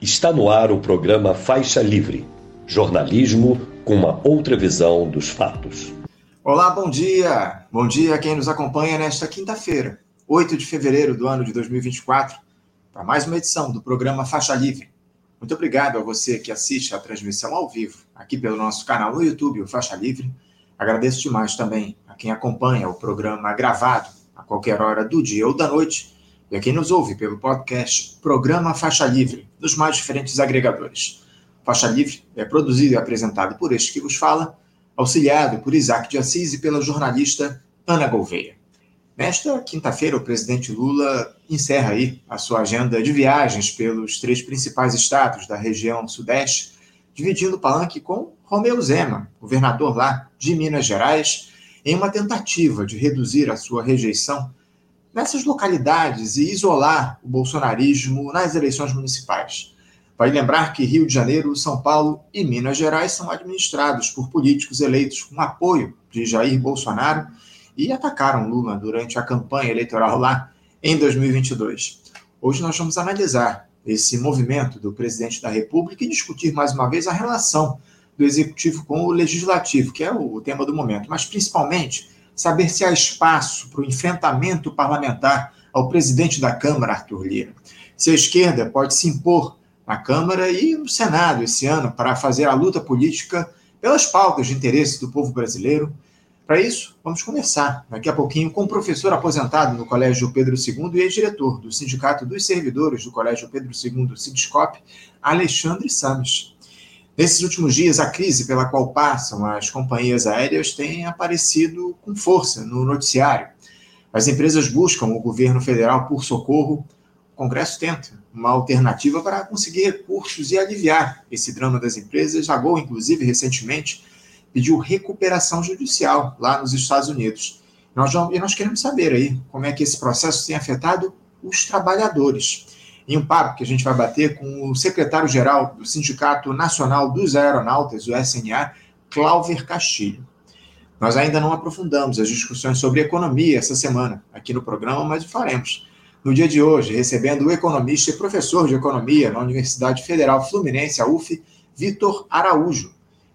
Está no ar o programa Faixa Livre jornalismo com uma outra visão dos fatos. Olá, bom dia! Bom dia a quem nos acompanha nesta quinta-feira, 8 de fevereiro do ano de 2024, para mais uma edição do programa Faixa Livre. Muito obrigado a você que assiste a transmissão ao vivo aqui pelo nosso canal no YouTube, o Faixa Livre. Agradeço demais também a quem acompanha o programa gravado a qualquer hora do dia ou da noite e a quem nos ouve pelo podcast Programa Faixa Livre, dos mais diferentes agregadores. Faixa Livre é produzido e apresentado por este que vos fala, auxiliado por Isaac de Assis e pela jornalista Ana Gouveia. Nesta quinta-feira, o presidente Lula encerra aí a sua agenda de viagens pelos três principais estados da região sudeste, dividindo o palanque com Romeu Zema, governador lá de Minas Gerais, em uma tentativa de reduzir a sua rejeição nessas localidades e isolar o bolsonarismo nas eleições municipais. Vale lembrar que Rio de Janeiro, São Paulo e Minas Gerais são administrados por políticos eleitos com apoio de Jair Bolsonaro e atacaram Lula durante a campanha eleitoral lá em 2022. Hoje nós vamos analisar esse movimento do presidente da República e discutir mais uma vez a relação do executivo com o legislativo, que é o tema do momento, mas principalmente saber se há espaço para o enfrentamento parlamentar ao presidente da Câmara, Arthur Lira. Se a esquerda pode se impor na Câmara e no Senado esse ano para fazer a luta política pelas pautas de interesse do povo brasileiro. Para isso, vamos conversar daqui a pouquinho com o professor aposentado no Colégio Pedro II e ex-diretor do Sindicato dos Servidores do Colégio Pedro II, Sindicop, Alexandre Sames. Nesses últimos dias, a crise pela qual passam as companhias aéreas tem aparecido com força no noticiário. As empresas buscam o governo federal por socorro. O Congresso tenta uma alternativa para conseguir recursos e aliviar esse drama das empresas. A Gol, inclusive, recentemente pediu recuperação judicial lá nos Estados Unidos. Nós, e nós queremos saber aí como é que esse processo tem afetado os trabalhadores em um papo que a gente vai bater com o secretário-geral do Sindicato Nacional dos Aeronautas, o SNA, Cláudio Castilho. Nós ainda não aprofundamos as discussões sobre economia essa semana aqui no programa, mas o faremos. No dia de hoje, recebendo o economista e professor de economia na Universidade Federal Fluminense, a UF, Vitor Araújo.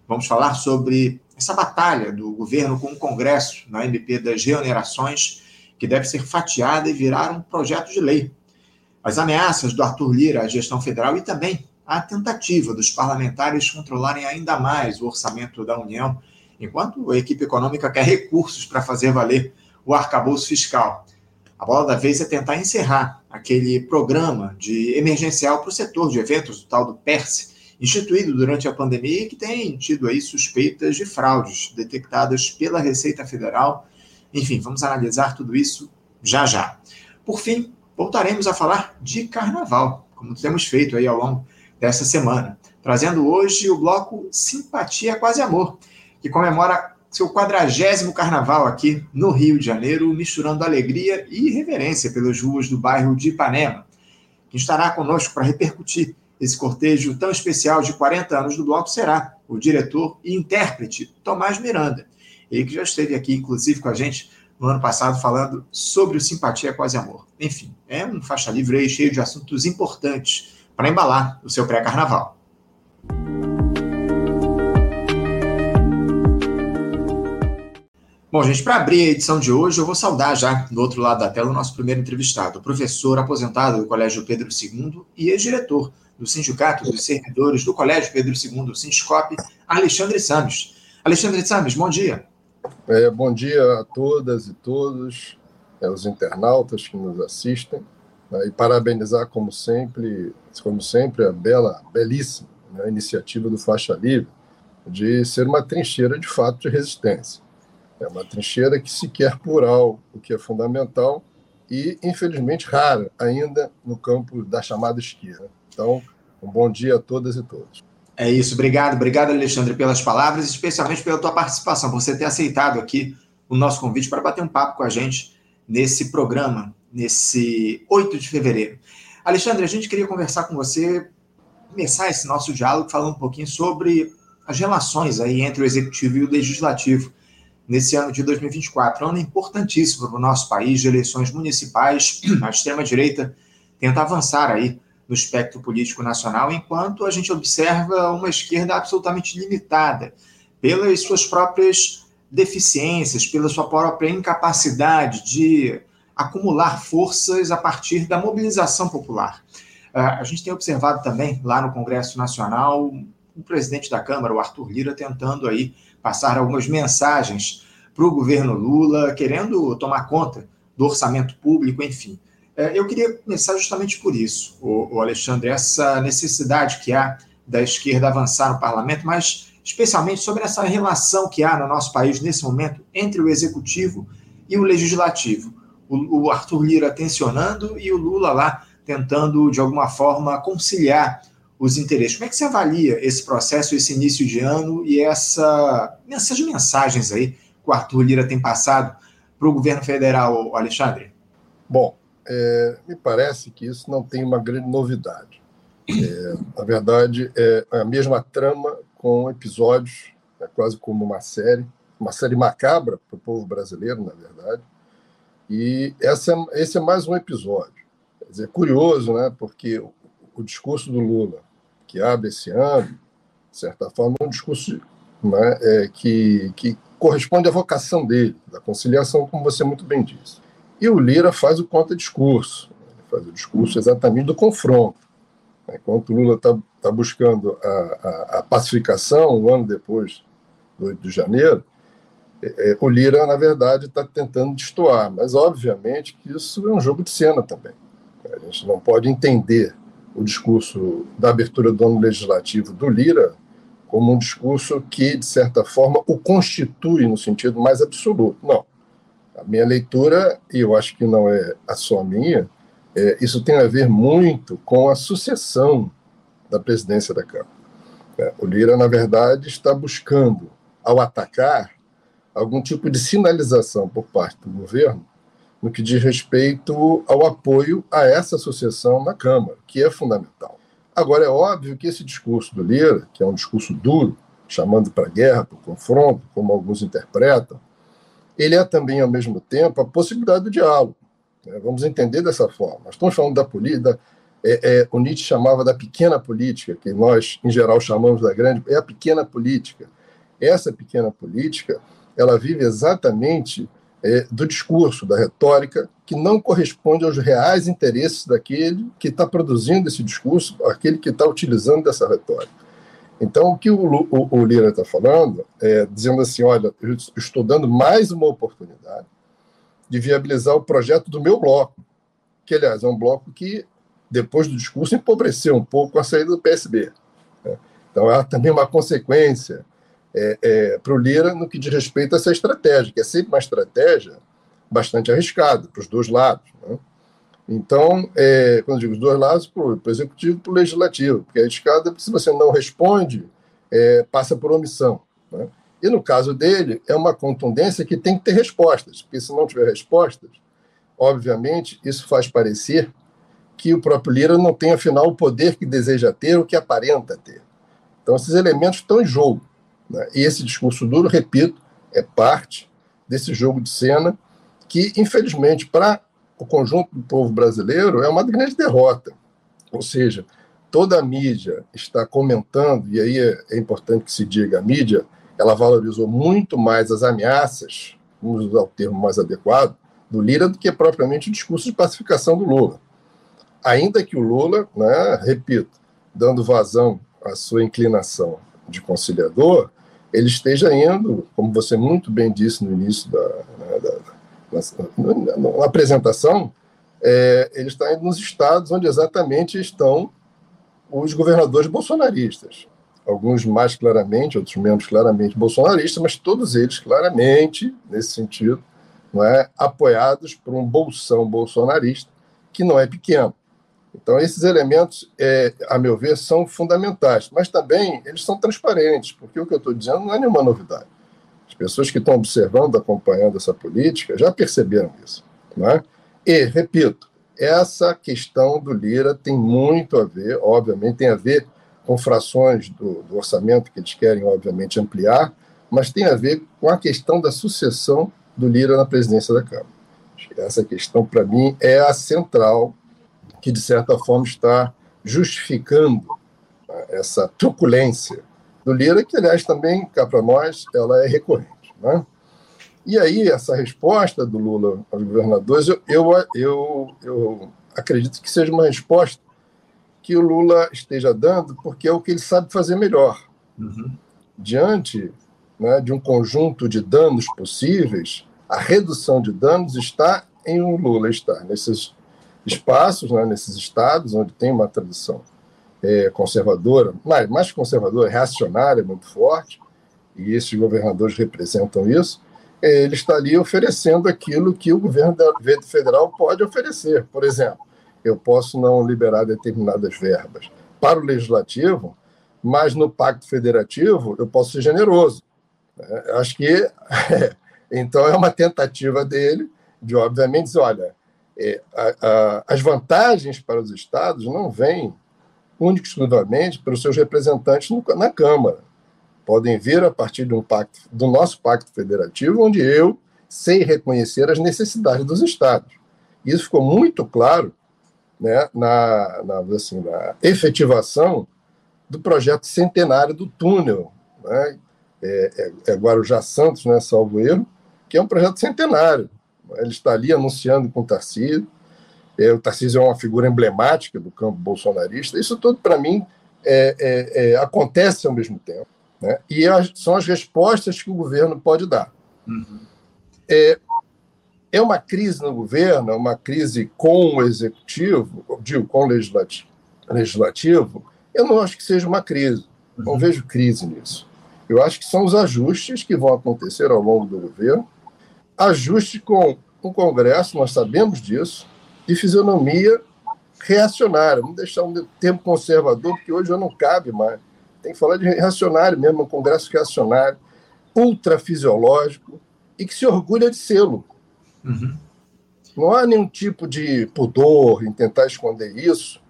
Vamos falar sobre essa batalha do governo com o Congresso na MP das reonerações, que deve ser fatiada e virar um projeto de lei as ameaças do Arthur Lira à gestão federal e também a tentativa dos parlamentares controlarem ainda mais o orçamento da União, enquanto a equipe econômica quer recursos para fazer valer o arcabouço fiscal. A bola da vez é tentar encerrar aquele programa de emergencial para o setor de eventos, o tal do PERSE, instituído durante a pandemia e que tem tido aí suspeitas de fraudes detectadas pela Receita Federal. Enfim, vamos analisar tudo isso já já. Por fim, voltaremos a falar de carnaval, como temos feito aí ao longo dessa semana, trazendo hoje o bloco Simpatia Quase Amor, que comemora seu quadragésimo carnaval aqui no Rio de Janeiro, misturando alegria e reverência pelas ruas do bairro de Ipanema. Quem estará conosco para repercutir esse cortejo tão especial de 40 anos do bloco será o diretor e intérprete Tomás Miranda, ele que já esteve aqui, inclusive, com a gente no ano passado falando sobre o Simpatia Quase Amor. Enfim, é um faixa livre aí cheio de assuntos importantes para embalar o seu pré-carnaval. Bom, gente, para abrir a edição de hoje, eu vou saudar já, do outro lado da tela, o nosso primeiro entrevistado, professor aposentado do Colégio Pedro II e ex-diretor do Sindicato dos Servidores do Colégio Pedro II, o Sindicop, Alexandre Sames. Alexandre Sames, bom dia. É, bom dia a todas e todos, é, os internautas que nos assistem, né, e parabenizar, como sempre, como sempre, a bela, belíssima né, iniciativa do Faixa Livre de ser uma trincheira de fato de resistência. É uma trincheira que se quer plural, o que é fundamental e, infelizmente, rara ainda no campo da chamada esquerda. Então, um bom dia a todas e todos. É isso, obrigado, obrigado, Alexandre, pelas palavras, especialmente pela tua participação, você ter aceitado aqui o nosso convite para bater um papo com a gente nesse programa, nesse 8 de fevereiro. Alexandre, a gente queria conversar com você, começar esse nosso diálogo falando um pouquinho sobre as relações aí entre o executivo e o legislativo nesse ano de 2024. É um ano importantíssimo para o nosso país de eleições municipais. A extrema-direita tenta avançar aí no espectro político nacional, enquanto a gente observa uma esquerda absolutamente limitada pelas suas próprias deficiências, pela sua própria incapacidade de acumular forças a partir da mobilização popular. Ah, a gente tem observado também lá no Congresso Nacional o presidente da Câmara, o Arthur Lira, tentando aí passar algumas mensagens para o governo Lula, querendo tomar conta do orçamento público, enfim. É, eu queria começar justamente por isso, o Alexandre, essa necessidade que há da esquerda avançar no parlamento, mas especialmente sobre essa relação que há no nosso país nesse momento entre o executivo e o legislativo. O, Arthur Lira tensionando e o Lula lá tentando, de alguma forma, conciliar os interesses. Como é que você avalia esse processo, esse início de ano e essa, essas mensagens aí que o Arthur Lira tem passado para o governo federal, Alexandre? Bom, é, me parece que isso não tem uma grande novidade. É, na verdade, é a mesma trama com episódios, é quase como uma série, uma série macabra para o povo brasileiro, na verdade. E essa, esse é mais um episódio. Quer dizer, curioso, né? porque o, o discurso do Lula que abre esse ano, de certa forma, é um discurso né, é, que, que corresponde à vocação dele, da conciliação, como você muito bem disse. E o Lira faz o contra-discurso, faz o discurso exatamente do confronto. Enquanto o Lula está tá buscando a, a, a, pacificação, um ano depois do 8 de janeiro, é, é, o Lira, na verdade, está tentando destoar. Mas, obviamente, que isso é um jogo de cena também. A gente não pode entender o discurso da abertura do ano legislativo do Lira como um discurso que, de certa forma, o constitui no sentido mais absoluto. Não. A minha leitura, e eu acho que não é a só minha, é, isso tem a ver muito com a sucessão da presidência da Câmara. É, o Lira, na verdade, está buscando, ao atacar, algum tipo de sinalização por parte do governo no que diz respeito ao apoio a essa associação na Câmara, que é fundamental. Agora, é óbvio que esse discurso do Lira, que é um discurso duro, chamando para a guerra, para o confronto, como alguns interpretam, ele é também, ao mesmo tempo, a possibilidade do diálogo. Né? Vamos entender dessa forma. Nós estamos falando da política, é, é, o Nietzsche chamava da pequena política, que nós, em geral, chamamos da grande, é a pequena política. Essa pequena política, ela vive exatamente é, do discurso, da retórica, que não corresponde aos reais interesses daquele que está produzindo esse discurso, aquele que está utilizando dessa retórica. Então, o que o, o, o Lira está falando é dizendo assim: olha, eu estou dando mais uma oportunidade de viabilizar o projeto do meu bloco, que, aliás, é um bloco que, depois do discurso, empobreceu um pouco a saída do PSB. Né? Então, há também uma consequência é, é, para o Lira no que diz respeito a essa estratégia, que é sempre uma estratégia bastante arriscada para os dois lados. Né? Então, é, quando eu digo os dois lados, para o executivo e para o legislativo, porque a escada, se você não responde, é, passa por omissão. Né? E no caso dele, é uma contundência que tem que ter respostas, porque se não tiver respostas, obviamente, isso faz parecer que o próprio Lira não tem, afinal, o poder que deseja ter, o que aparenta ter. Então, esses elementos estão em jogo. Né? E esse discurso duro, repito, é parte desse jogo de cena que, infelizmente, para o conjunto do povo brasileiro, é uma grande derrota. Ou seja, toda a mídia está comentando, e aí é, é importante que se diga, a mídia ela valorizou muito mais as ameaças, vamos usar o termo mais adequado, do Lira do que propriamente o discurso de pacificação do Lula. Ainda que o Lula, né, repito, dando vazão à sua inclinação de conciliador, ele esteja indo, como você muito bem disse no início da, né, da na, na, na, apresentação, é, ele está indo nos estados onde exatamente estão os governadores bolsonaristas. Alguns mais claramente, outros menos claramente bolsonaristas, mas todos eles claramente, nesse sentido, não é, apoiados por um bolsão bolsonarista que não é pequeno. Então, esses elementos, é, a meu ver, são fundamentais, mas também eles são transparentes, porque o que eu estou dizendo não é nenhuma novidade. As pessoas que estão observando, acompanhando essa política, já perceberam isso. Não é? E, repito, essa questão do Lira tem muito a ver, obviamente, tem a ver com frações do, do orçamento que eles querem, obviamente, ampliar, mas tem a ver com a questão da sucessão do Lira na presidência da Câmara. Essa questão, para mim, é a central que, de certa forma, está justificando né, essa truculência do Lira, que, aliás, também, cá para nós, ela é recorrente. Né? E aí, essa resposta do Lula aos governadores, eu, eu, eu, eu acredito que seja uma resposta que o Lula esteja dando, porque é o que ele sabe fazer melhor. Uhum. Diante né, de um conjunto de danos possíveis, a redução de danos está em o Lula estar nesses espaços, né, nesses estados onde tem uma tradição é, conservadora, mais, mais conservadora, reacionária muito forte, e esses governadores representam isso, é, ele está ali oferecendo aquilo que o governo federal pode oferecer. Por exemplo, eu posso não liberar determinadas verbas para o legislativo, mas no pacto federativo eu posso ser generoso. É, acho que é, então é uma tentativa dele de, obviamente, dizer, olha, é, a, a, as vantagens para os estados não vêm única e exclusivamente pelos seus representantes no, na Câmara. Podem vir a partir de um pacto, do nosso pacto federativo, onde eu sei reconhecer as necessidades dos estados. Isso ficou muito claro né, na, na, assim, na efetivação do projeto centenário do túnel, né, é, é, é Guarujá Santos, né, salvo erro, que é um projeto centenário. Ele está ali anunciando com o Tarcísio, é, o Tarcísio é uma figura emblemática do campo bolsonarista. Isso tudo, para mim, é, é, é, acontece ao mesmo tempo. Né? E as, são as respostas que o governo pode dar. Uhum. É, é uma crise no governo, é uma crise com o executivo, digo, com o legislativo, legislativo eu não acho que seja uma crise. Uhum. Não vejo crise nisso. Eu acho que são os ajustes que vão acontecer ao longo do governo, ajustes com o Congresso, nós sabemos disso, de fisionomia reacionária. Vamos deixar um termo conservador, porque hoje já não cabe mais. Tem que falar de reacionário mesmo, um Congresso reacionário, ultrafisiológico, e que se orgulha de sê-lo. Uhum. Não há nenhum tipo de pudor em tentar esconder isso.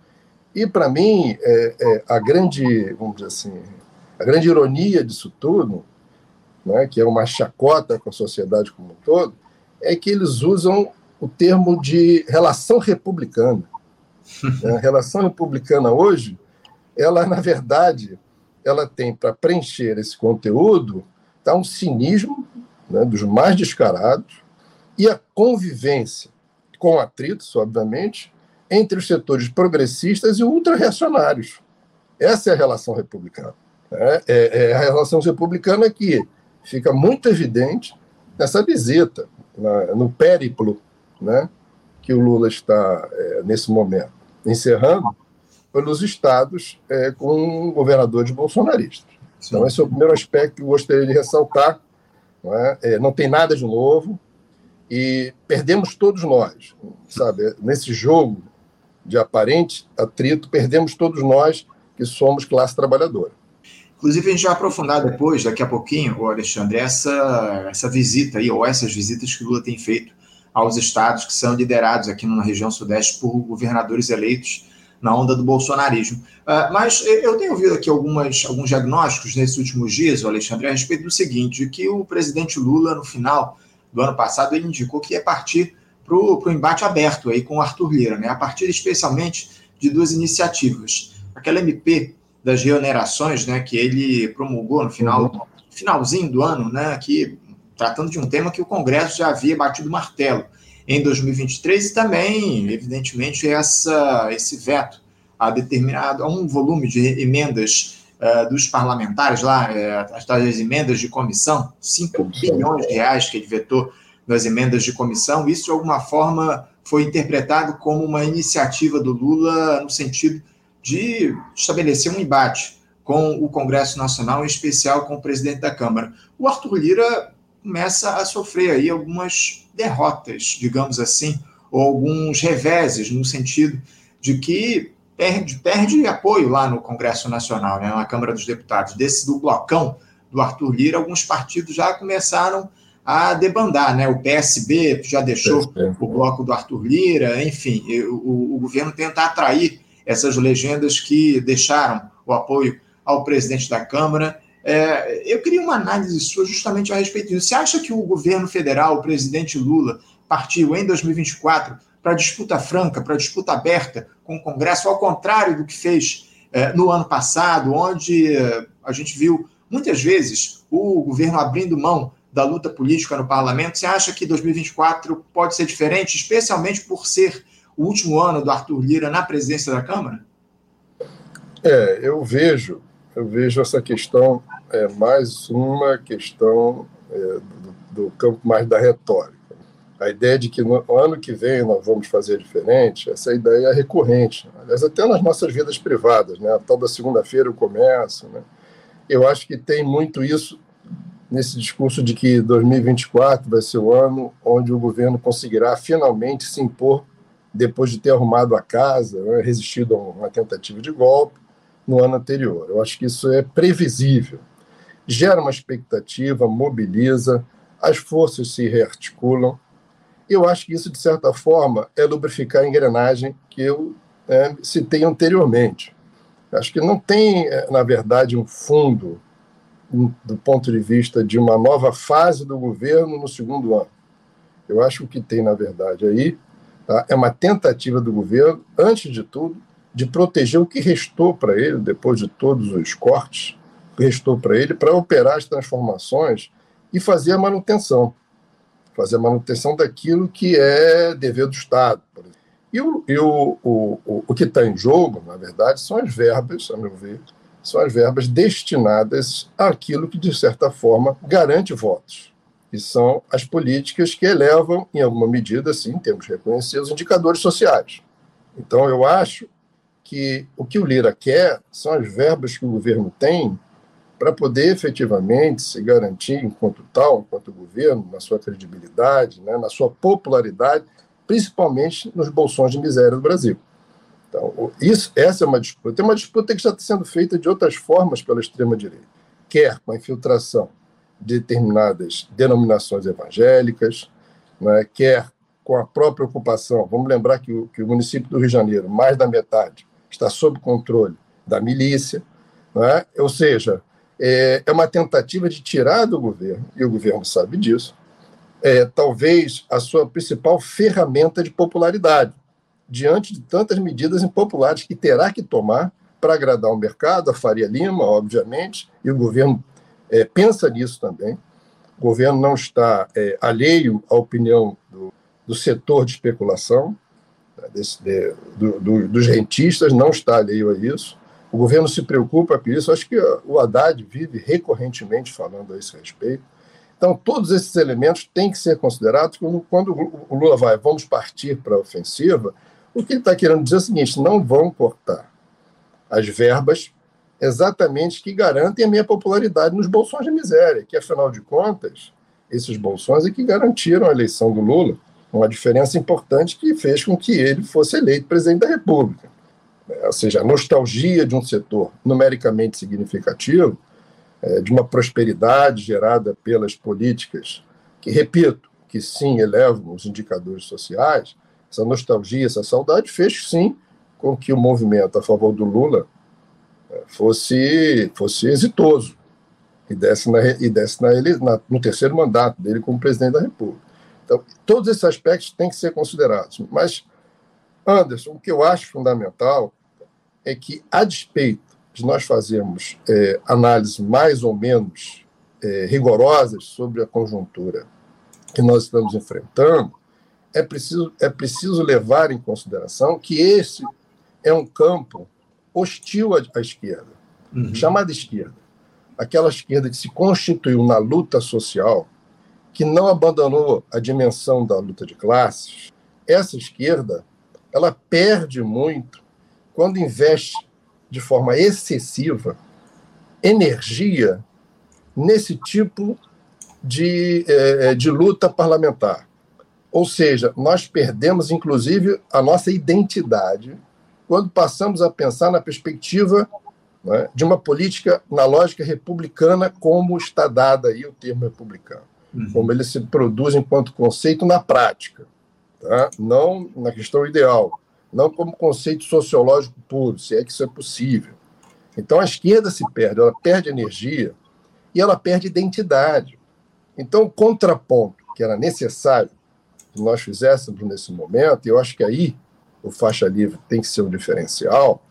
E, para mim, é, é, a grande, vamos dizer assim, a grande ironia disso tudo, né, que é uma chacota com a sociedade como um todo, é que eles usam o termo de relação republicana. a relação republicana hoje, ela, na verdade, ela tem para preencher esse conteúdo tá um cinismo né, dos mais descarados, e a convivência com atritos, obviamente, entre os setores progressistas e ultra-reacionários. Essa é a relação republicana. Né? É, é a relação republicana que fica muito evidente nessa visita, na, no périplo né, que o Lula está, é, nesse momento, encerrando, pelos estados é, com governadores bolsonaristas. Então, esse é o primeiro aspecto que eu gostaria de ressaltar. Não, é? É, não tem nada de novo, e perdemos todos nós, sabe? Nesse jogo de aparente atrito, perdemos todos nós que somos classe trabalhadora. Inclusive, a gente vai aprofundar depois, daqui a pouquinho, Alexandre, essa, essa visita aí, ou essas visitas que o Lula tem feito aos estados que são liderados aqui na região sudeste por governadores eleitos na onda do bolsonarismo. Uh, mas eu tenho ouvido aqui algumas, alguns diagnósticos nesses últimos dias, Alexandre, a respeito do seguinte, de que o presidente Lula, no final do ano passado, ele indicou que ia partir para o embate aberto aí com o Arthur Lira, né? a partir especialmente de duas iniciativas. Aquela MP das reonerações, né, que ele promulgou no final, uhum. finalzinho do ano, né, que tratando de um tema que o Congresso já havia batido martelo em 2023 e também, evidentemente, essa, esse veto a determinado a um volume de emendas uh, dos parlamentares lá, uh, as tais emendas de comissão, 5 bilhões de reais que ele vetou nas emendas de comissão, isso de alguma forma foi interpretado como uma iniciativa do Lula no sentido de estabelecer um embate com o Congresso Nacional, em especial com o presidente da Câmara. O Arthur Lira começa a sofrer aí algumas derrotas, digamos assim, ou alguns reveses, no sentido de que perde, perde apoio lá no Congresso Nacional, né, na Câmara dos Deputados. Desse do blocão do Arthur Lira, alguns partidos já começaram a debandar, né? O PSB já deixou PSB. o bloco do Arthur Lira, enfim, o, o, governo tenta atrair essas legendas que deixaram o apoio ao presidente da Câmara. É, eu queria uma análise sua justamente a respeito disso. Você acha que o governo federal, o presidente Lula, partiu em 2024 para disputa franca, para disputa aberta com o Congresso, ao contrário do que fez é, no ano passado, onde é, a gente viu muitas vezes o governo abrindo mão da luta política no parlamento. Você acha que 2024 pode ser diferente, especialmente por ser o último ano do Arthur Lira na presidência da Câmara? É, eu vejo, eu vejo essa questão é mais uma questão é, do, do campo mais da retórica a ideia de que no ano que vem nós vamos fazer diferente, essa ideia é recorrente. Aliás, até nas nossas vidas privadas, né? a tal da segunda-feira eu começo. Né? Eu acho que tem muito isso nesse discurso de que 2024 vai ser o ano onde o governo conseguirá finalmente se impor depois de ter arrumado a casa, né? resistido a uma tentativa de golpe no ano anterior. Eu acho que isso é previsível. Gera uma expectativa, mobiliza, as forças se rearticulam eu acho que isso, de certa forma, é lubrificar a engrenagem que eu é, citei anteriormente. Acho que não tem, é, na verdade, um fundo do ponto de vista de uma nova fase do governo no segundo ano. Eu acho que tem, na verdade, aí tá, é uma tentativa do governo, antes de tudo, de proteger o que restou para ele, depois de todos os cortes, restou para ele, para operar as transformações e fazer a manutenção fazer a manutenção daquilo que é dever do Estado. E, o, e o, o, o que está em jogo, na verdade, são as verbas, a meu ver, são as verbas destinadas àquilo que, de certa forma, garante votos. E são as políticas que elevam, em alguma medida, sim, temos que reconhecer, os indicadores sociais. Então, eu acho que o que o Lira quer são as verbas que o governo tem para poder efetivamente se garantir enquanto tal, enquanto governo, na sua credibilidade, né, na sua popularidade, principalmente nos bolsões de miséria do Brasil. Então, isso, essa é uma disputa. Tem uma disputa que está sendo feita de outras formas pela extrema-direita, quer com a infiltração de determinadas denominações evangélicas, né, quer com a própria ocupação. Vamos lembrar que o, que o município do Rio de Janeiro, mais da metade, está sob controle da milícia, né? ou seja, é, é uma tentativa de tirar do governo, e o governo sabe disso, é, talvez a sua principal ferramenta de popularidade, diante de tantas medidas impopulares que terá que tomar para agradar o mercado, a Faria Lima, obviamente, e o governo é, pensa nisso também. O governo não está é, alheio à opinião do, do setor de especulação, desse, de, do, do, dos rentistas, não está alheio a isso. O governo se preocupa com isso. Acho que o Haddad vive recorrentemente falando a esse respeito. Então, todos esses elementos têm que ser considerados quando, o Lula vai, vamos partir para a ofensiva. O que ele está querendo dizer é o seguinte: não vão cortar as verbas exatamente que garantem a minha popularidade nos bolsões de miséria, que, afinal de contas, esses bolsões é que garantiram a eleição do Lula, uma diferença importante que fez com que ele fosse eleito presidente da República ou seja, a nostalgia de um setor numericamente significativo, é, de uma prosperidade gerada pelas políticas, que, repito, que sim elevam os indicadores sociais, essa nostalgia, essa saudade fez sim com que o movimento a favor do Lula é, fosse, fosse exitoso e desse, na, e desse na, na, no terceiro mandato dele como presidente da República. Então, todos esses aspectos têm que ser considerados. Mas Anderson, o que eu acho fundamental é que, a despeito de nós fazermos é, análises mais ou menos é, rigorosas sobre a conjuntura que nós estamos enfrentando, é preciso, é preciso levar em consideração que esse é um campo hostil à, esquerda, uhum. chamada esquerda. Aquela esquerda que se constituiu na luta social, que não abandonou a dimensão da luta de classes, essa esquerda ela perde muito quando investe de forma excessiva energia nesse tipo de, é, de luta parlamentar. Ou seja, nós perdemos, inclusive, a nossa identidade quando passamos a pensar na perspectiva né, de uma política na lógica republicana, como está dada aí o termo republicano, uhum. como ele se produz enquanto conceito na prática, tá? não na questão ideal não como conceito sociológico puro, se é que isso é possível. Então a esquerda se perde, ela perde energia e ela perde identidade. Então o contraponto que era necessário que nós fizéssemos nesse momento, e eu acho que aí o faixa livre tem que ser um diferencial,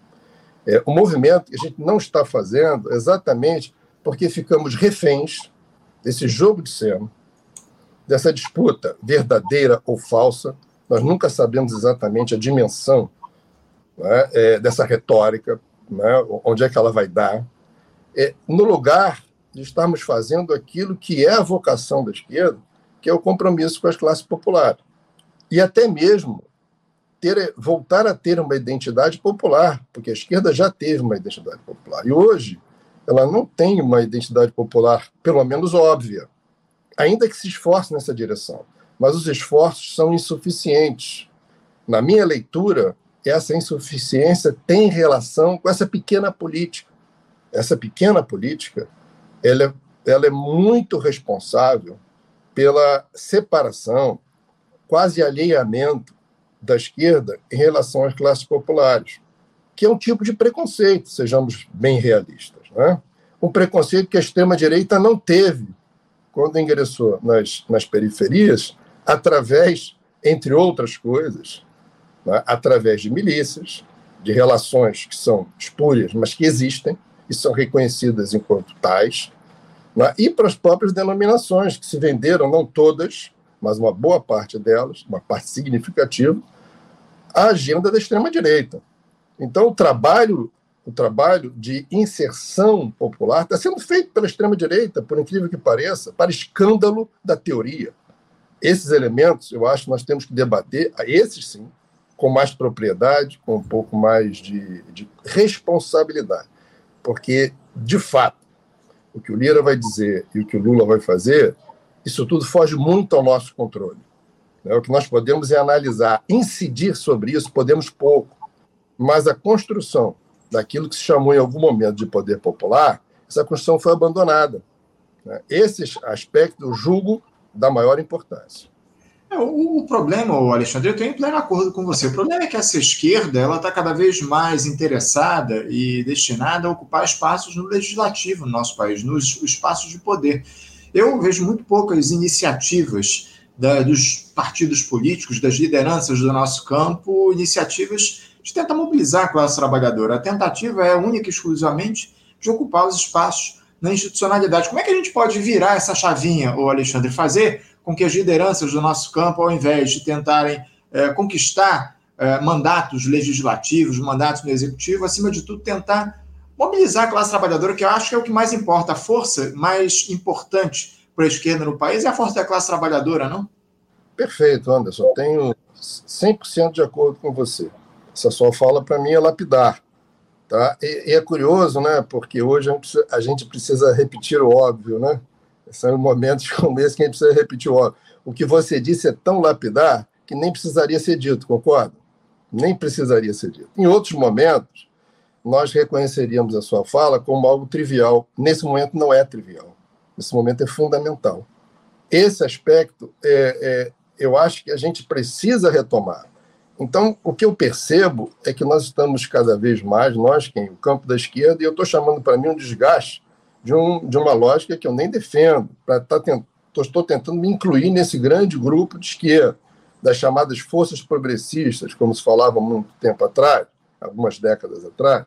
é o movimento que a gente não está fazendo exatamente porque ficamos reféns desse jogo de cena, dessa disputa verdadeira ou falsa. Nós nunca sabemos exatamente a dimensão né, é, dessa retórica, né, onde é que ela vai dar. É, no lugar de estarmos fazendo aquilo que é a vocação da esquerda, que é o compromisso com as classes populares. E até mesmo ter, voltar a ter uma identidade popular, porque a esquerda já teve uma identidade popular. E hoje ela não tem uma identidade popular, pelo menos óbvia, ainda que se esforce nessa direção. Mas os esforços são insuficientes. Na minha leitura, essa insuficiência tem relação com essa pequena política. Essa pequena política ela é, ela é muito responsável pela separação, quase alheamento da esquerda em relação às classes populares, que é um tipo de preconceito, sejamos bem realistas. Né? Um preconceito que a extrema-direita não teve quando ingressou nas, nas periferias, através, entre outras coisas, né? através de milícias, de relações que são espúrias, mas que existem e são reconhecidas enquanto tais, né? e para as próprias denominações, que se venderam, não todas, mas uma boa parte delas, uma parte significativa, a agenda da extrema-direita. Então, o trabalho, o trabalho de inserção popular está sendo feito pela extrema-direita, por incrível que pareça, para escândalo da teoria. Esses elementos, eu acho nós temos que debater, esses sim, com mais propriedade, com um pouco mais de, de responsabilidade. Porque, de fato, o que o Lira vai dizer e o que o Lula vai fazer, isso tudo foge muito ao nosso controle. Né? O que nós podemos é analisar, incidir sobre isso, podemos pouco. Mas a construção daquilo que se chamou em algum momento de poder popular, essa construção foi abandonada. Né? Esse aspecto eu julgo da maior importância. É, o, o, problema, Alexandre, eu tenho pleno acordo com você. O problema é que essa esquerda ela está cada vez mais interessada e destinada a ocupar espaços no legislativo no nosso país, nos espaços de poder. Eu vejo muito poucas iniciativas da, dos partidos políticos, das lideranças do nosso campo, iniciativas de tentar mobilizar a classe trabalhadora. A tentativa é única e exclusivamente de ocupar os espaços na institucionalidade. Como é que a gente pode virar essa chavinha, o Alexandre, fazer com que as lideranças do nosso campo, ao invés de tentarem é, conquistar é, mandatos legislativos, mandatos no executivo, acima de tudo, tentar mobilizar a classe trabalhadora, que eu acho que é o que mais importa, a força mais importante para a esquerda no país é a força da classe trabalhadora, não? Perfeito, Anderson. Tenho 100% de acordo com você. Essa sua fala, para mim, é lapidar. Tá? E, e, é curioso, né? Porque hoje a gente precisa repetir o óbvio, né? São momentos como esse que a gente precisa repetir o óbvio. O que você disse é tão lapidar que nem precisaria ser dito, concorda? Nem precisaria ser dito. Em outros momentos, nós reconheceríamos a sua fala como algo trivial. Nesse momento, não é trivial. Nesse momento, é fundamental. Esse aspecto, é, é, eu acho que a gente precisa retomar. Então, o que eu percebo é que nós estamos cada vez mais, nós, quem? O campo da esquerda, e eu estou chamando para mim um desgaste de, um, de uma lógica que eu nem defendo, para tá tent, estou tentando me incluir nesse grande grupo de esquerda, das chamadas forças progressistas, como se falava muito tempo atrás, algumas décadas atrás.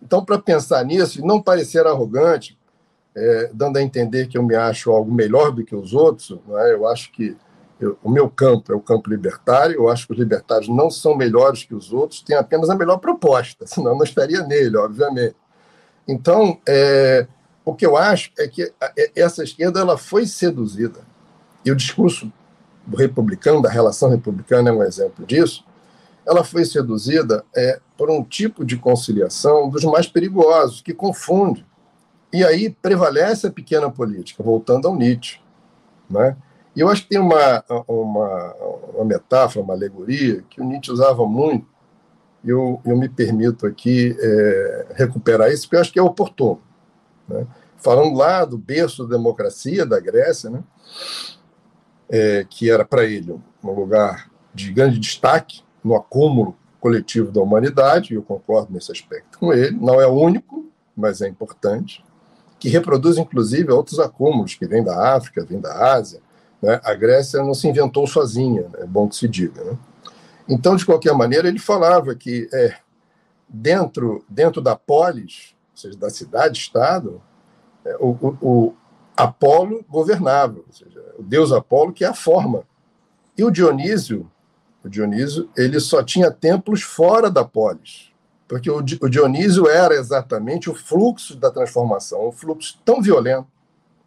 Então, para pensar nisso e não parecer arrogante, é, dando a entender que eu me acho algo melhor do que os outros, é? eu acho que eu, o meu campo é o campo libertário, eu acho que os libertários não são melhores que os outros, têm apenas a melhor proposta, senão não estaria nele, obviamente. Então, é, o que eu acho é que essa esquerda ela foi seduzida. E o discurso do republicano, da relação republicana, é um exemplo disso. Ela foi seduzida é, por um tipo de conciliação dos mais perigosos, que confunde. E aí prevalece a pequena política, voltando ao Nietzsche. Né? E eu acho que tem uma, uma, uma metáfora, uma alegoria, que o Nietzsche usava muito, e eu, eu me permito aqui é, recuperar isso, porque eu acho que é oportuno né? falando lá do berço da democracia da Grécia, né? É, que era para ele um lugar de grande destaque no acúmulo coletivo da humanidade, e eu concordo nesse aspecto com ele, não é o único, mas é importante, que reproduz inclusive outros acúmulos que vêm da África, vêm da Ásia, Né? A Grécia não se inventou sozinha, é bom que se diga. Né? Então, de qualquer maneira, ele falava que é, dentro, dentro da polis, ou seja, da cidade-estado, é, o, o, o, Apolo governava, ou seja, o deus Apolo, que é a forma. E o Dionísio, o Dionísio, ele só tinha templos fora da polis, porque o, Dionísio era exatamente o fluxo da transformação, um fluxo tão violento,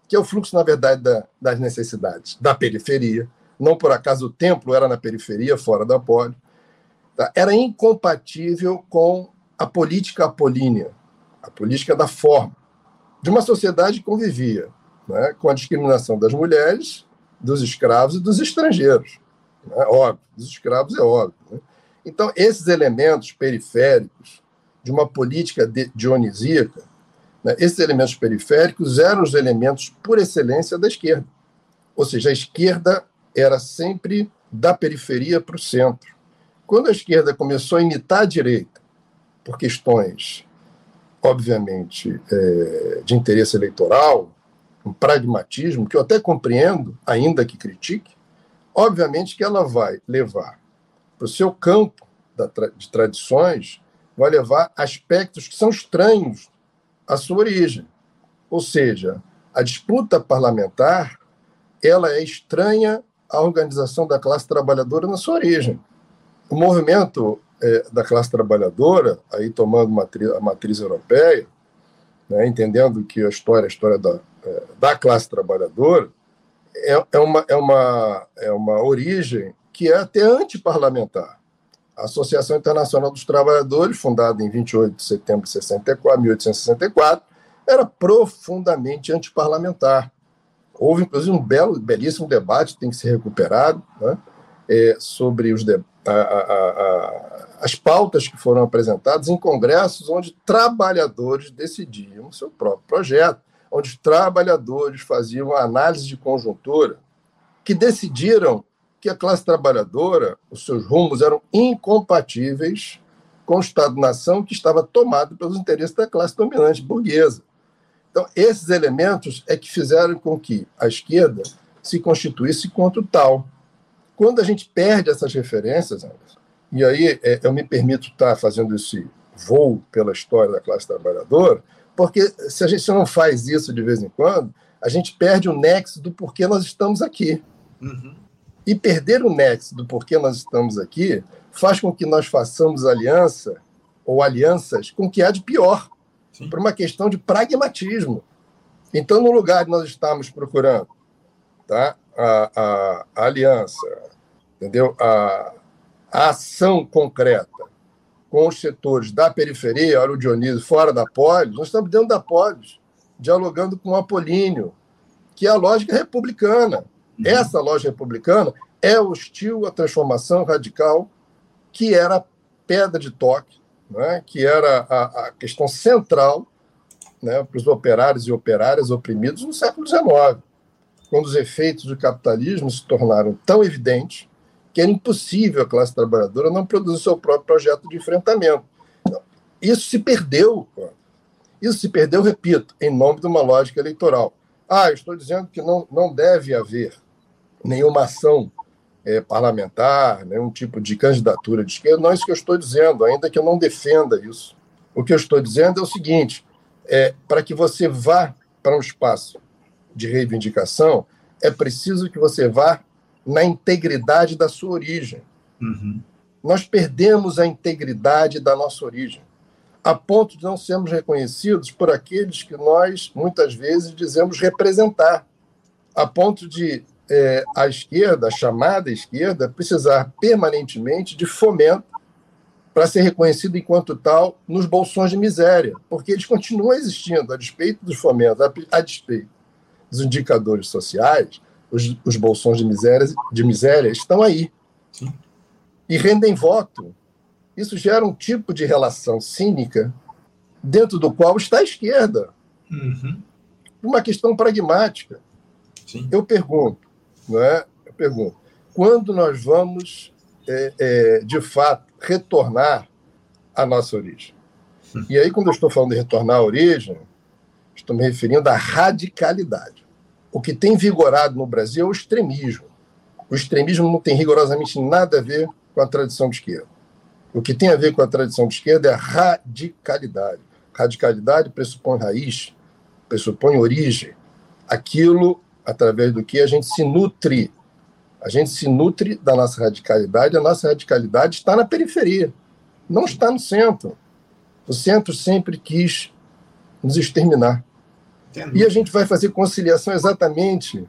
que é o fluxo, na verdade, da, das necessidades, da periferia. Não por acaso o templo era na periferia, fora da polis. Tá? Era incompatível com a política apolínea, a política da forma, de uma sociedade que convivia né, com a discriminação das mulheres, dos escravos e dos estrangeiros. Né? Óbvio, dos escravos é óbvio. Né? Então, esses elementos periféricos de uma política dionisíaca, né, esses elementos periféricos eram os elementos por excelência da esquerda. Ou seja, a esquerda era sempre da periferia para o centro. Quando a esquerda começou a imitar a direita, por questões, obviamente, é, de interesse eleitoral, um pragmatismo, que eu até compreendo, ainda que critique, obviamente que ela vai levar para o seu campo de tradições, vai levar aspectos que são estranhos à sua origem. Ou seja, a disputa parlamentar ela é estranha à organização da classe trabalhadora na sua origem. O movimento é, da classe trabalhadora, aí tomando matriz, a matriz europeia, né, entendendo que a história a história da, é, da classe trabalhadora, é, é, uma, é, uma, é uma origem que é até antiparlamentar. A Associação Internacional dos Trabalhadores, fundada em 28 de setembro de 64, 1864, era profundamente antiparlamentar. Houve, inclusive, um belo, belíssimo debate, tem que ser recuperado, né, é, sobre os, a, a, a, as pautas que foram apresentadas em congressos onde trabalhadores decidiam seu próprio projeto, onde trabalhadores faziam uma análise de conjuntura, que decidiram que a classe trabalhadora, os seus rumos eram incompatíveis com o Estado-nação que estava tomado pelos interesses da classe dominante burguesa. Então, esses elementos é que fizeram com que a esquerda se constituísse quanto tal. Quando a gente perde essas referências, Anderson, e aí é, eu me permito estar fazendo esse voo pela história da classe trabalhadora, porque se a gente não faz isso de vez em quando, a gente perde o nexo do porquê nós estamos aqui. Uhum. E perder o nexo do porquê nós estamos aqui faz com que nós façamos aliança ou alianças com o que há de pior, Sim. por uma questão de pragmatismo. Então, no lugar de nós estarmos procurando tá, a, a, a aliança, entendeu? A, a ação concreta com os setores da periferia, olha o Dionísio, fora da Polis, nós estamos dentro da Polis, dialogando com o Apolíneo, que é a lógica republicana. Uhum. Essa lógica republicana é hostil à transformação radical, que era a pedra de toque, né? que era a, a questão central né, para os operários e operárias oprimidos no século XIX, quando os efeitos do capitalismo se tornaram tão evidentes que era impossível a classe trabalhadora não produzir seu próprio projeto de enfrentamento. Isso se perdeu. Isso se perdeu, repito, em nome de uma lógica eleitoral. Ah, estou dizendo que não, não deve haver nenhuma ação é, parlamentar, nenhum tipo de candidatura de esquerda. Não é isso que eu estou dizendo, ainda que eu não defenda isso. O que eu estou dizendo é o seguinte: é, para que você vá para um espaço de reivindicação, é preciso que você vá na integridade da sua origem. Uhum. Nós perdemos a integridade da nossa origem, a ponto de não sermos reconhecidos por aqueles que nós, muitas vezes, dizemos representar, a ponto de é, a esquerda, a chamada esquerda, precisar permanentemente de fomento para ser reconhecido enquanto tal nos bolsões de miséria, porque eles continuam existindo, a despeito dos fomentos, a, a despeito dos indicadores sociais, os, os bolsões de miséria, de miséria estão aí. Sim. E rendem voto. Isso gera um tipo de relação cínica dentro do qual está a esquerda. Uhum. Uma questão pragmática. Sim. Eu pergunto, não é? Eu pergunto, quando nós vamos, é, é, de fato, retornar à nossa origem? E aí, quando eu estou falando de retornar à origem, estou me referindo à radicalidade. o que tem vigorado no Brasil é o extremismo. O extremismo não tem rigorosamente nada a ver com a tradição de esquerda. O que tem a ver com a tradição de esquerda é a radicalidade. Radicalidade pressupõe raiz, pressupõe origem, aquilo através do que a gente se nutre. A gente se nutre da nossa radicalidade, a nossa radicalidade está na periferia, não está no centro. O centro sempre quis nos exterminar. Entendi. E a gente vai fazer conciliação exatamente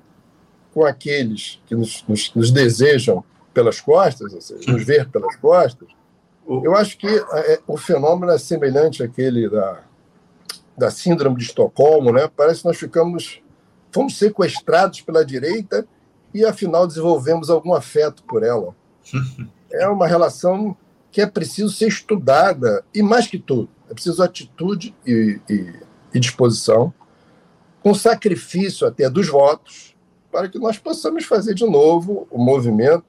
com aqueles que nos, nos, nos desejam pelas costas, ou seja, nos ver pelas costas. Eu acho que é, o fenômeno é semelhante àquele da, da síndrome de Estocolmo, né? Parece que nós ficamos, fomos sequestrados pela direita e afinal desenvolvemos algum afeto por ela. É uma relação que é preciso ser estudada e mais que tudo, é preciso atitude e, e, e disposição, com sacrifício até dos votos, para que nós possamos fazer de novo o movimento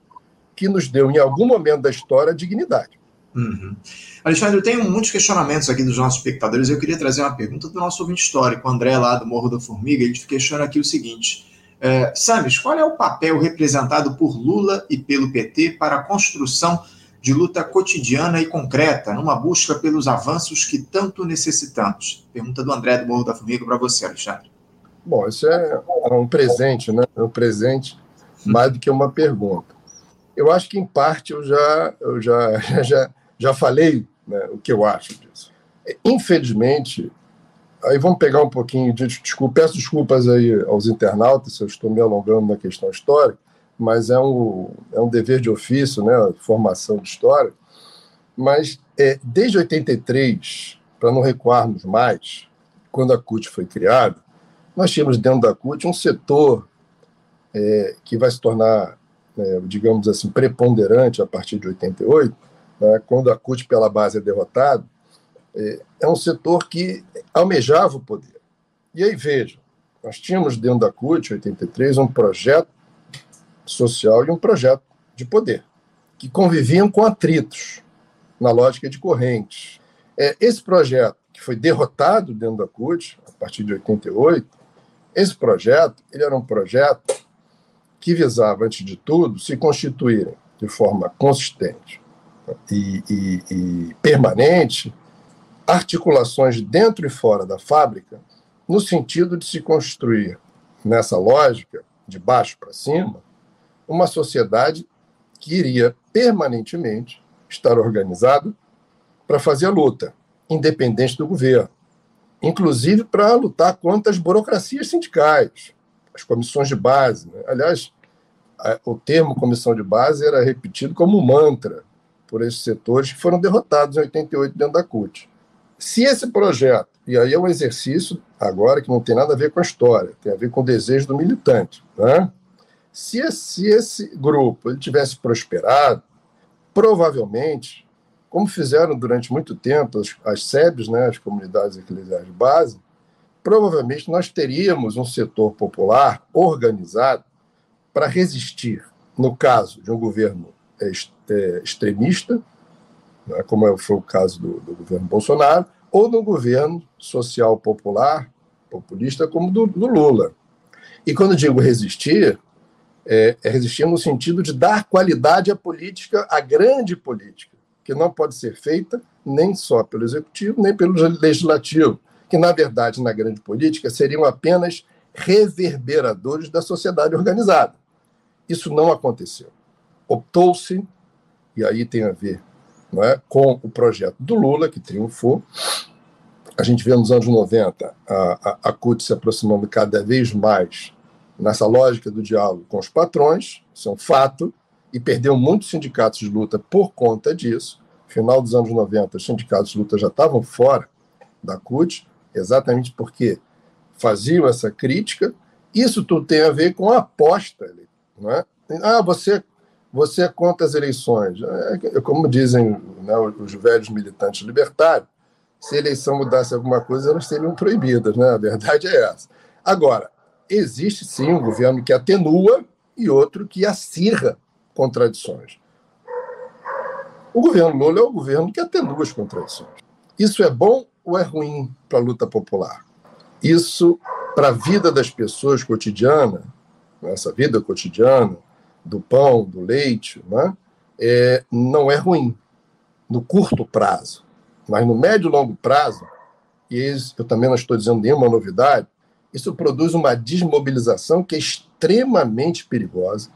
que nos deu em algum momento da história dignidade. Uhum. Alexandre, eu tenho muitos questionamentos aqui dos nossos espectadores. Eu queria trazer uma pergunta do nosso ouvinte histórico, o André, lá do Morro da Formiga. Ele questiona aqui o seguinte: é, Sames, qual é o papel representado por Lula e pelo PT para a construção de luta cotidiana e concreta, numa busca pelos avanços que tanto necessitamos? Pergunta do André do Morro da Formiga para você, Alexandre. Bom, isso é um presente, né? É um presente mais do que uma pergunta. Eu acho que, em parte, eu já, eu já, já, já falei né, o que eu acho disso. Infelizmente, aí vamos pegar um pouquinho de desculpa, peço desculpas aí aos internautas se eu estou me alongando na questão histórica, mas é um, é um dever de ofício, né, formação de história. Mas é, desde 83, para não recuarmos mais, quando a CUT foi criada, nós tínhamos dentro da CUT um setor é, que vai se tornar, é, digamos assim, preponderante a partir de 88, né, quando a CUT pela base é derrotada, é, é um setor que almejava o poder. E aí, veja, nós tínhamos dentro da CUT, 83, um projeto social e um projeto de poder, que conviviam com atritos, na lógica de correntes. É, esse projeto, que foi derrotado dentro da CUT, a partir de 88, esse projeto ele era um projeto que visava, antes de tudo, se constituírem de forma consistente e, e, e permanente articulações dentro e fora da fábrica, no sentido de se construir, nessa lógica, de baixo para cima, uma sociedade que iria permanentemente estar organizada para fazer luta, independente do governo, inclusive para lutar contra as burocracias sindicais, as comissões de base. Né? Aliás, o termo comissão de base era repetido como mantra por esses setores que foram derrotados em 88 dentro da CUT. Se esse projeto, e aí é um exercício agora que não tem nada a ver com a história, tem a ver com o desejo do militante, né? se, esse, se esse grupo ele tivesse prosperado, provavelmente, como fizeram durante muito tempo as, as SEBs, né, as comunidades eclesiais de base, provavelmente nós teríamos um setor popular organizado para resistir, no caso de um governo é, extremista, né, como é, foi o caso do, do, governo Bolsonaro, ou no governo social popular, populista, como do, do Lula. E quando digo resistir, é, é, resistir no sentido de dar qualidade à política, à grande política, que não pode ser feita nem só pelo executivo, nem pelo legislativo, que, na verdade, na grande política, seriam apenas reverberadores da sociedade organizada. Isso não aconteceu. Optou-se e aí tem a ver não é, com o projeto do Lula, que triunfou. A gente vê nos anos 90 a, a, a CUT se aproximando cada vez mais nessa lógica do diálogo com os patrões, isso é um fato, e perdeu muitos sindicatos de luta por conta disso. Final dos anos 90, os sindicatos de luta já estavam fora da CUT, exatamente porque faziam essa crítica. Isso tudo tem a ver com a aposta. Não é? Ah, você você é contra as eleições. É, como dizem né, os velhos militantes libertários, se a eleição mudasse alguma coisa, elas seriam proibidas. Né? A verdade é essa. Agora, existe sim um governo que atenua e outro que acirra contradições. O governo Lula é o governo que atenua as contradições. Isso é bom ou é ruim para a luta popular? Isso para a vida das pessoas cotidiana, essa vida cotidiana, do pão, do leite, né, é, não é ruim no curto prazo. Mas no médio e longo prazo, e eu também não estou dizendo nenhuma novidade, isso produz uma desmobilização que é extremamente perigosa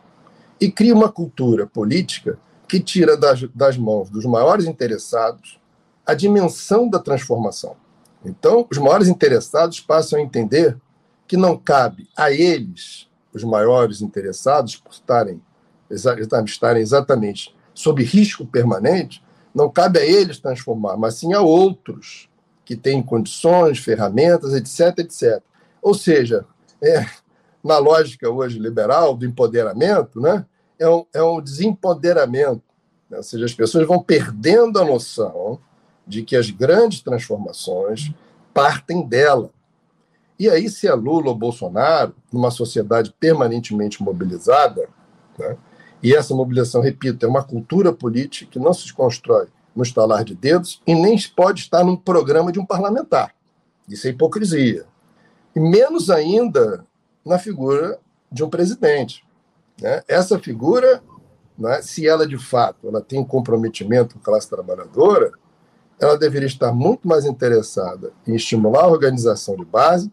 e cria uma cultura política que tira das, das mãos dos maiores interessados a dimensão da transformação. Então, os maiores interessados passam a entender que não cabe a eles, os maiores interessados, por estarem, estarem exatamente sob risco permanente, não cabe a eles transformar, mas sim a outros que têm condições, ferramentas, etc, etc. Ou seja, é, na lógica hoje liberal do empoderamento, né, é, um, é um desempoderamento. Né? Ou seja, as pessoas vão perdendo a noção de que as grandes transformações partem dela. E aí, se é Lula ou Bolsonaro, numa sociedade permanentemente mobilizada, né, e essa mobilização, repito, é uma cultura política que não se constrói no estalar de dedos e nem pode estar num programa de um parlamentar. Isso é hipocrisia. E menos ainda na figura de um presidente. Né? Essa figura, né, se ela de fato ela tem um comprometimento com a classe trabalhadora, ela deveria estar muito mais interessada em estimular a organização de base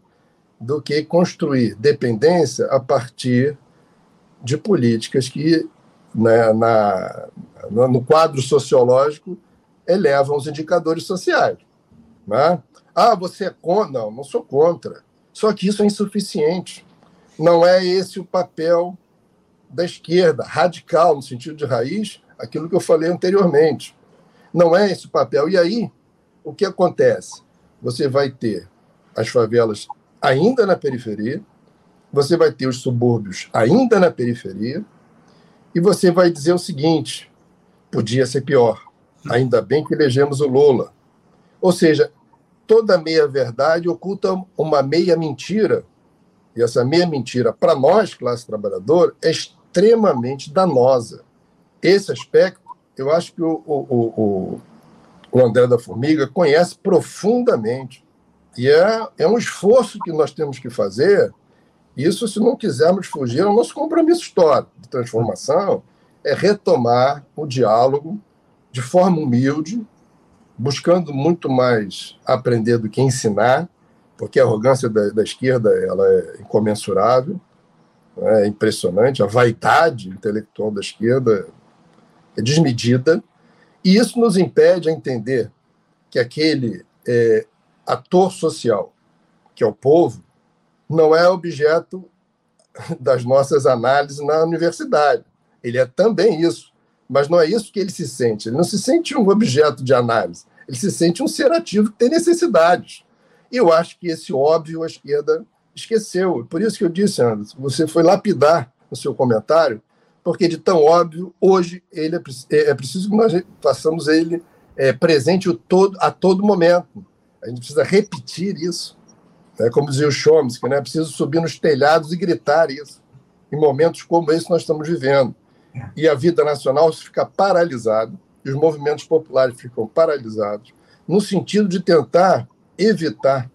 do que construir dependência a partir de políticas que né, na, no quadro sociológico, elevam os indicadores sociais. Né? Ah, você é contra? Não, não sou contra. Só que isso é insuficiente. Não é esse o papel da esquerda, radical, no sentido de raiz, aquilo que eu falei anteriormente. Não é esse o papel. E aí, o que acontece? Você vai ter as favelas ainda na periferia, você vai ter os subúrbios ainda na periferia, e você vai dizer o seguinte: podia ser pior. Ainda bem que elegemos o Lula. Ou seja, toda meia-verdade oculta uma meia-mentira. E essa meia-mentira, para nós, classe trabalhadora, é extremamente danosa. Esse aspecto, eu acho que o, o, o, o André da Formiga conhece profundamente. E é, é um esforço que nós temos que fazer. Isso, se não quisermos fugir, é o nosso compromisso histórico de transformação, é retomar o diálogo de forma humilde, buscando muito mais aprender do que ensinar, porque a arrogância da, da esquerda ela é incomensurável, né, é impressionante, a vaidade intelectual da esquerda é desmedida, e isso nos impede a entender que aquele é, ator social, que é o povo, não é objeto das nossas análises na universidade. Ele é também isso, mas não é isso que ele se sente. Ele não se sente um objeto de análise, ele se sente um ser ativo que tem necessidades. E eu acho que esse óbvio a esquerda esqueceu. Por isso que eu disse, Anderson, você foi lapidar no seu comentário, porque de tão óbvio, hoje ele é, é, é preciso que nós façamos ele é, presente o todo, a todo momento. A gente precisa repetir isso. É como dizia o Chomsky, né? preciso subir nos telhados e gritar isso. Em momentos como esse nós estamos vivendo. E a vida nacional fica paralisada, e os movimentos populares ficam paralisados, no sentido de tentar evitar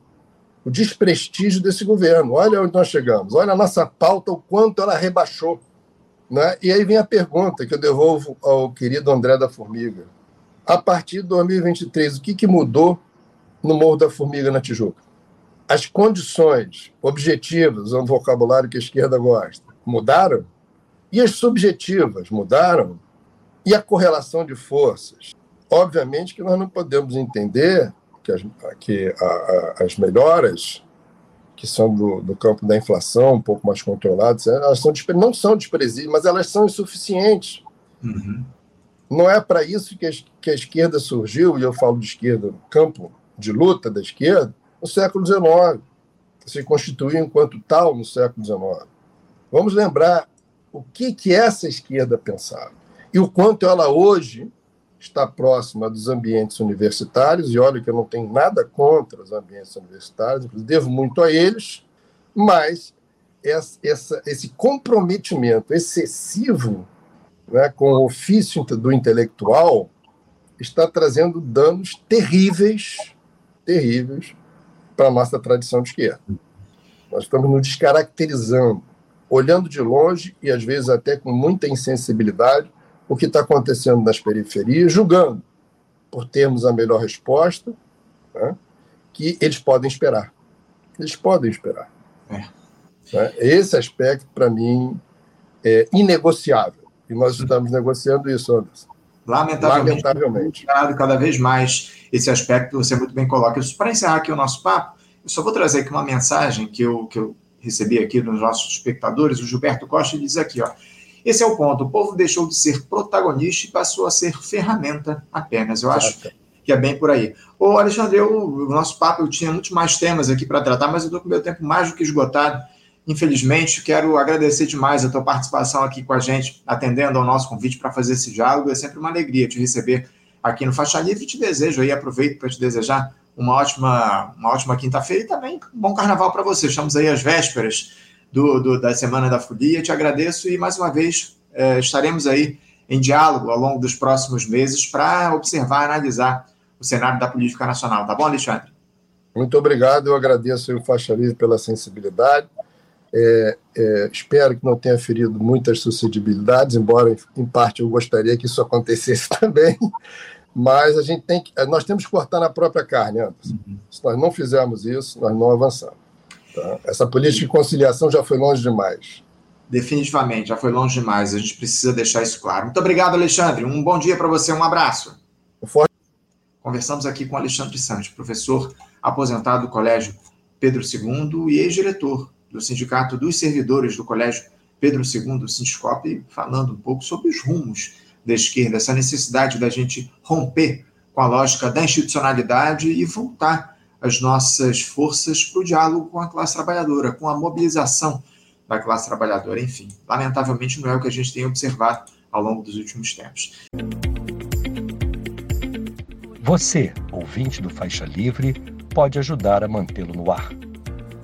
o desprestígio desse governo. Olha onde nós chegamos, olha a nossa pauta, o quanto ela rebaixou. Né? E aí vem a pergunta que eu devolvo ao querido André da Formiga. A partir de 2023, o que, que mudou no Morro da Formiga, na Tijuca? as condições objetivas, é um vocabulário que a esquerda gosta, mudaram, e as subjetivas mudaram, e a correlação de forças. Obviamente que nós não podemos entender que as, que a, a, as melhoras que são do, do, campo da inflação, um pouco mais controladas, elas são, não são desprezíveis, mas elas são insuficientes. Uhum. Não é para isso que a, que a esquerda surgiu, e eu falo de esquerda, campo de luta da esquerda, no século XIX, se constituiu enquanto tal no século XIX. Vamos lembrar o que, que essa esquerda pensava e o quanto ela hoje está próxima dos ambientes universitários, e olha que eu não tenho nada contra os ambientes universitários, devo muito a eles, mas essa, esse comprometimento excessivo né, com o ofício do intelectual está trazendo danos terríveis, terríveis para a nossa tradição de esquerda. nós estamos nos descaracterizando, olhando de longe e às vezes até com muita insensibilidade o que está acontecendo nas periferias, julgando por termos a melhor resposta, né, que eles podem esperar. Eles podem esperar. É. Né? Esse aspecto, para mim, é inegociável. E nós estamos negociando isso, Anderson. Lamentavelmente, Lamentavelmente. cada vez mais esse aspecto você muito bem coloca. Para encerrar aqui o nosso papo, eu só vou trazer aqui uma mensagem que eu, que eu recebi aqui dos nossos espectadores. O Gilberto Costa diz aqui, ó. Esse é o ponto. O povo deixou de ser protagonista e passou a ser ferramenta apenas. Eu acho que é bem por aí. Ô, Alexandre, eu, o nosso papo, eu tinha muitos mais temas aqui para tratar, mas eu estou com meu tempo mais do que esgotado. Infelizmente, quero agradecer demais a tua participação aqui com a gente, atendendo ao nosso convite para fazer esse diálogo. É sempre uma alegria te receber aqui no Faixa Livre. Te desejo aí, aproveito para te desejar uma ótima, uma ótima quinta-feira e também um bom carnaval para você. Estamos aí às vésperas do, do, da Semana da Folia. Te agradeço e, mais uma vez, é, estaremos aí em diálogo ao longo dos próximos meses para observar, analisar o cenário da política nacional. Tá bom, Alexandre? Muito obrigado. Eu agradeço o Faixa Livre pela sensibilidade. É, é, espero que não tenha ferido muitas suscetibilidades, embora em parte eu gostaria que isso acontecesse também. Mas a gente tem que, nós temos que cortar na própria carne, Anderson. Uhum. Se nós não fizermos isso, nós não avançamos. Tá? Essa política de conciliação já foi longe demais. Definitivamente, já foi longe demais. A gente precisa deixar isso claro. Muito obrigado, Alexandre. Um bom dia para você, um abraço. Forte... Conversamos aqui com Alexandre Santos, professor aposentado do Colégio Pedro II e ex-diretor do Sindicato dos Servidores do Colégio Pedro II, o Sindicop, falando um pouco sobre os rumos da esquerda, essa necessidade da gente romper com a lógica da institucionalidade e voltar as nossas forças para o diálogo com a classe trabalhadora, com a mobilização da classe trabalhadora. Enfim, lamentavelmente não é o que a gente tem observado ao longo dos últimos tempos. Você, ouvinte do Faixa Livre, pode ajudar a mantê-lo no ar